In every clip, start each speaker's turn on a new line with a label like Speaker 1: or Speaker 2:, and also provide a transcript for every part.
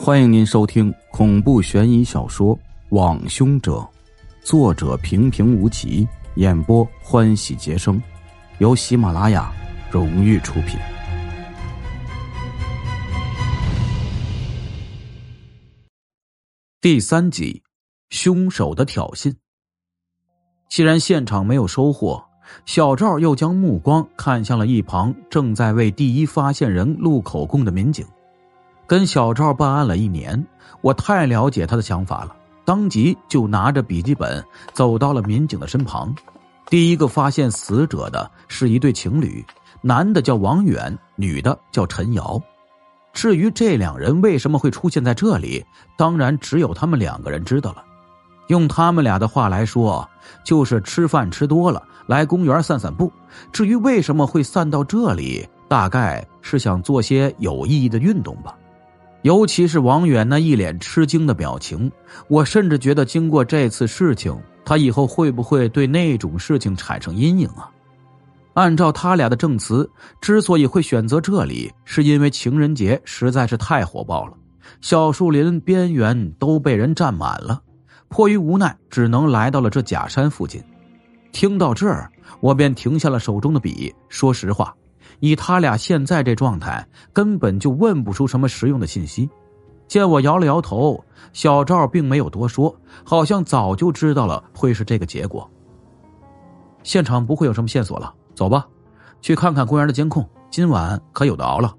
Speaker 1: 欢迎您收听恐怖悬疑小说《网凶者》，作者平平无奇，演播欢喜杰生，由喜马拉雅荣誉出品。第三集，凶手的挑衅。既然现场没有收获，小赵又将目光看向了一旁正在为第一发现人录口供的民警。跟小赵办案了一年，我太了解他的想法了，当即就拿着笔记本走到了民警的身旁。第一个发现死者的是一对情侣，男的叫王远，女的叫陈瑶。至于这两人为什么会出现在这里，当然只有他们两个人知道了。用他们俩的话来说，就是吃饭吃多了，来公园散散步。至于为什么会散到这里，大概是想做些有意义的运动吧。尤其是王远那一脸吃惊的表情，我甚至觉得，经过这次事情，他以后会不会对那种事情产生阴影啊？按照他俩的证词，之所以会选择这里，是因为情人节实在是太火爆了，小树林边缘都被人占满了，迫于无奈，只能来到了这假山附近。听到这儿，我便停下了手中的笔，说实话。以他俩现在这状态，根本就问不出什么实用的信息。见我摇了摇头，小赵并没有多说，好像早就知道了会是这个结果。现场不会有什么线索了，走吧，去看看公园的监控，今晚可有的熬了。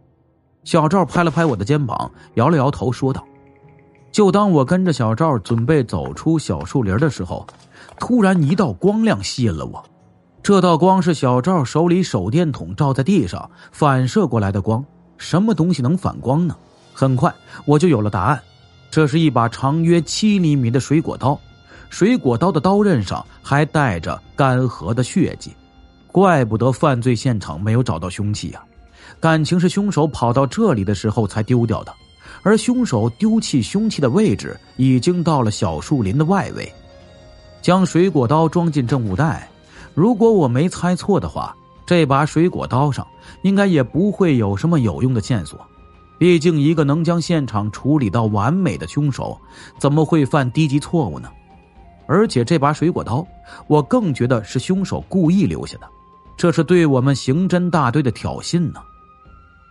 Speaker 1: 小赵拍了拍我的肩膀，摇了摇头，说道：“就当我跟着小赵准备走出小树林的时候，突然一道光亮吸引了我。”这道光是小赵手里手电筒照在地上反射过来的光。什么东西能反光呢？很快我就有了答案，这是一把长约七厘米的水果刀，水果刀的刀刃上还带着干涸的血迹。怪不得犯罪现场没有找到凶器呀，感情是凶手跑到这里的时候才丢掉的，而凶手丢弃凶器的位置已经到了小树林的外围。将水果刀装进证物袋。如果我没猜错的话，这把水果刀上应该也不会有什么有用的线索。毕竟，一个能将现场处理到完美的凶手，怎么会犯低级错误呢？而且，这把水果刀，我更觉得是凶手故意留下的，这是对我们刑侦大队的挑衅呢。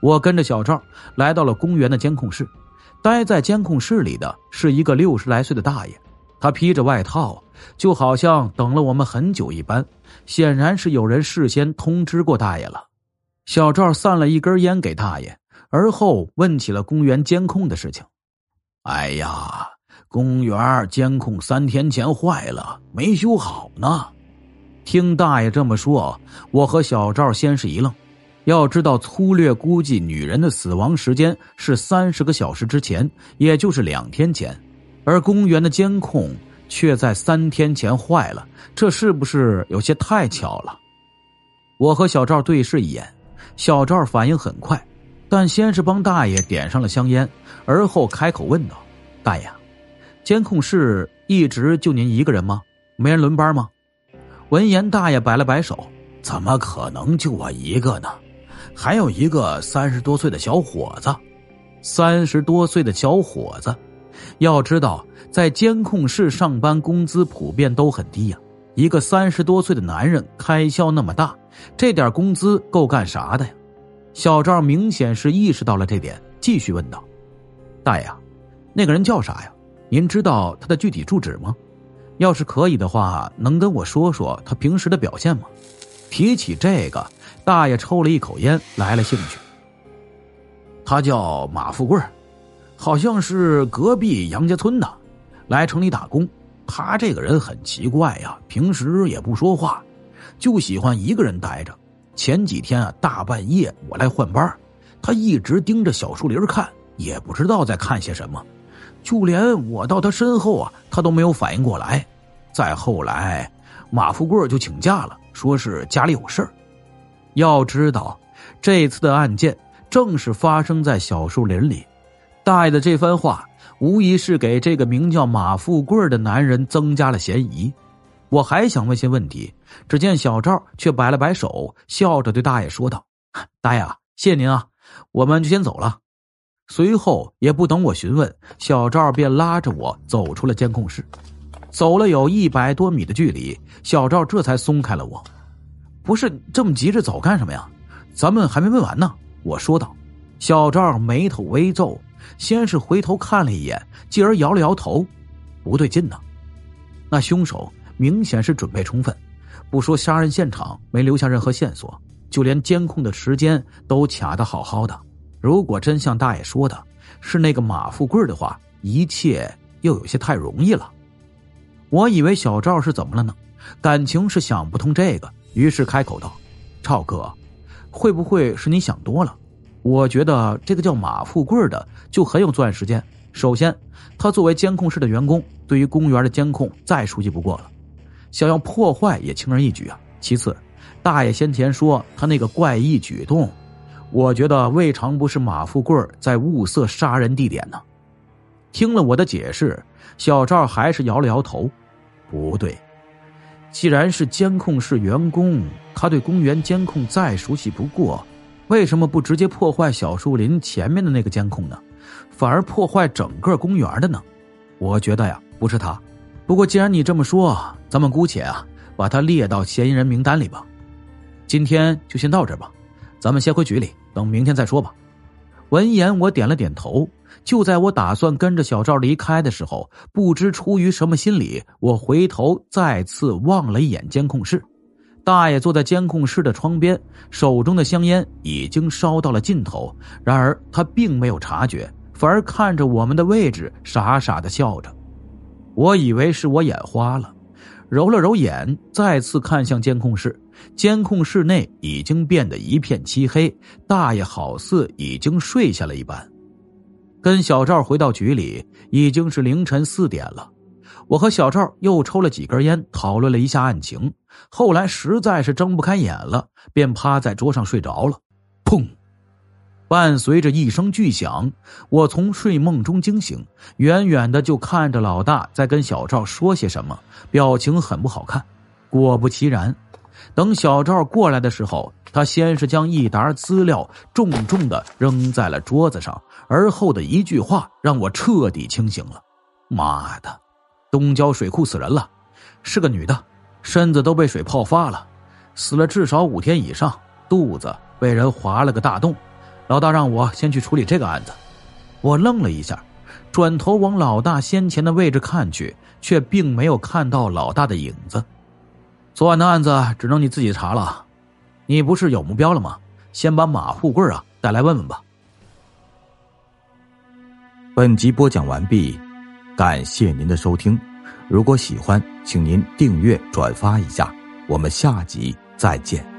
Speaker 1: 我跟着小赵来到了公园的监控室，待在监控室里的是一个六十来岁的大爷。他披着外套，就好像等了我们很久一般。显然是有人事先通知过大爷了。小赵散了一根烟给大爷，而后问起了公园监控的事情。哎呀，公园监控三天前坏了，没修好呢。听大爷这么说，我和小赵先是一愣。要知道，粗略估计，女人的死亡时间是三十个小时之前，也就是两天前。而公园的监控却在三天前坏了，这是不是有些太巧了？我和小赵对视一眼，小赵反应很快，但先是帮大爷点上了香烟，而后开口问道：“大爷，监控室一直就您一个人吗？没人轮班吗？”闻言，大爷摆了摆手：“怎么可能就我一个呢？还有一个三十多岁的小伙子，三十多岁的小伙子。”要知道，在监控室上班，工资普遍都很低呀。一个三十多岁的男人，开销那么大，这点工资够干啥的呀？小赵明显是意识到了这点，继续问道：“大爷，那个人叫啥呀？您知道他的具体住址吗？要是可以的话，能跟我说说他平时的表现吗？”提起这个，大爷抽了一口烟，来了兴趣。他叫马富贵好像是隔壁杨家村的，来城里打工。他这个人很奇怪呀，平时也不说话，就喜欢一个人待着。前几天啊，大半夜我来换班，他一直盯着小树林看，也不知道在看些什么。就连我到他身后啊，他都没有反应过来。再后来，马富贵就请假了，说是家里有事儿。要知道，这次的案件正是发生在小树林里。大爷的这番话，无疑是给这个名叫马富贵的男人增加了嫌疑。我还想问些问题，只见小赵却摆了摆手，笑着对大爷说道：“大爷，谢谢您啊，我们就先走了。”随后也不等我询问，小赵便拉着我走出了监控室。走了有一百多米的距离，小赵这才松开了我。不是这么急着走干什么呀？咱们还没问完呢。我说道。小赵眉头微皱，先是回头看了一眼，继而摇了摇头，不对劲呢。那凶手明显是准备充分，不说杀人现场没留下任何线索，就连监控的时间都卡得好好的。如果真像大爷说的是那个马富贵的话，一切又有些太容易了。我以为小赵是怎么了呢？感情是想不通这个，于是开口道：“赵哥，会不会是你想多了？我觉得这个叫马富贵的就很有作案时间。首先，他作为监控室的员工，对于公园的监控再熟悉不过了，想要破坏也轻而易举啊。其次，大爷先前说他那个怪异举动，我觉得未尝不是马富贵在物色杀人地点呢。”听了我的解释，小赵还是摇了摇头。不对，既然是监控室员工，他对公园监控再熟悉不过，为什么不直接破坏小树林前面的那个监控呢？反而破坏整个公园的呢？我觉得呀，不是他。不过既然你这么说，咱们姑且啊，把他列到嫌疑人名单里吧。今天就先到这吧，咱们先回局里，等明天再说吧。闻言，我点了点头。就在我打算跟着小赵离开的时候，不知出于什么心理，我回头再次望了一眼监控室。大爷坐在监控室的窗边，手中的香烟已经烧到了尽头。然而他并没有察觉，反而看着我们的位置，傻傻的笑着。我以为是我眼花了，揉了揉眼，再次看向监控室。监控室内已经变得一片漆黑，大爷好似已经睡下了一般。跟小赵回到局里，已经是凌晨四点了。我和小赵又抽了几根烟，讨论了一下案情。后来实在是睁不开眼了，便趴在桌上睡着了。砰！伴随着一声巨响，我从睡梦中惊醒，远远的就看着老大在跟小赵说些什么，表情很不好看。果不其然。等小赵过来的时候，他先是将一沓资料重重的扔在了桌子上，而后的一句话让我彻底清醒了。妈的，东郊水库死人了，是个女的，身子都被水泡发了，死了至少五天以上，肚子被人划了个大洞。老大让我先去处理这个案子。我愣了一下，转头往老大先前的位置看去，却并没有看到老大的影子。昨晚的案子只能你自己查了，你不是有目标了吗？先把马富贵啊带来问问吧。
Speaker 2: 本集播讲完毕，感谢您的收听。如果喜欢，请您订阅、转发一下。我们下集再见。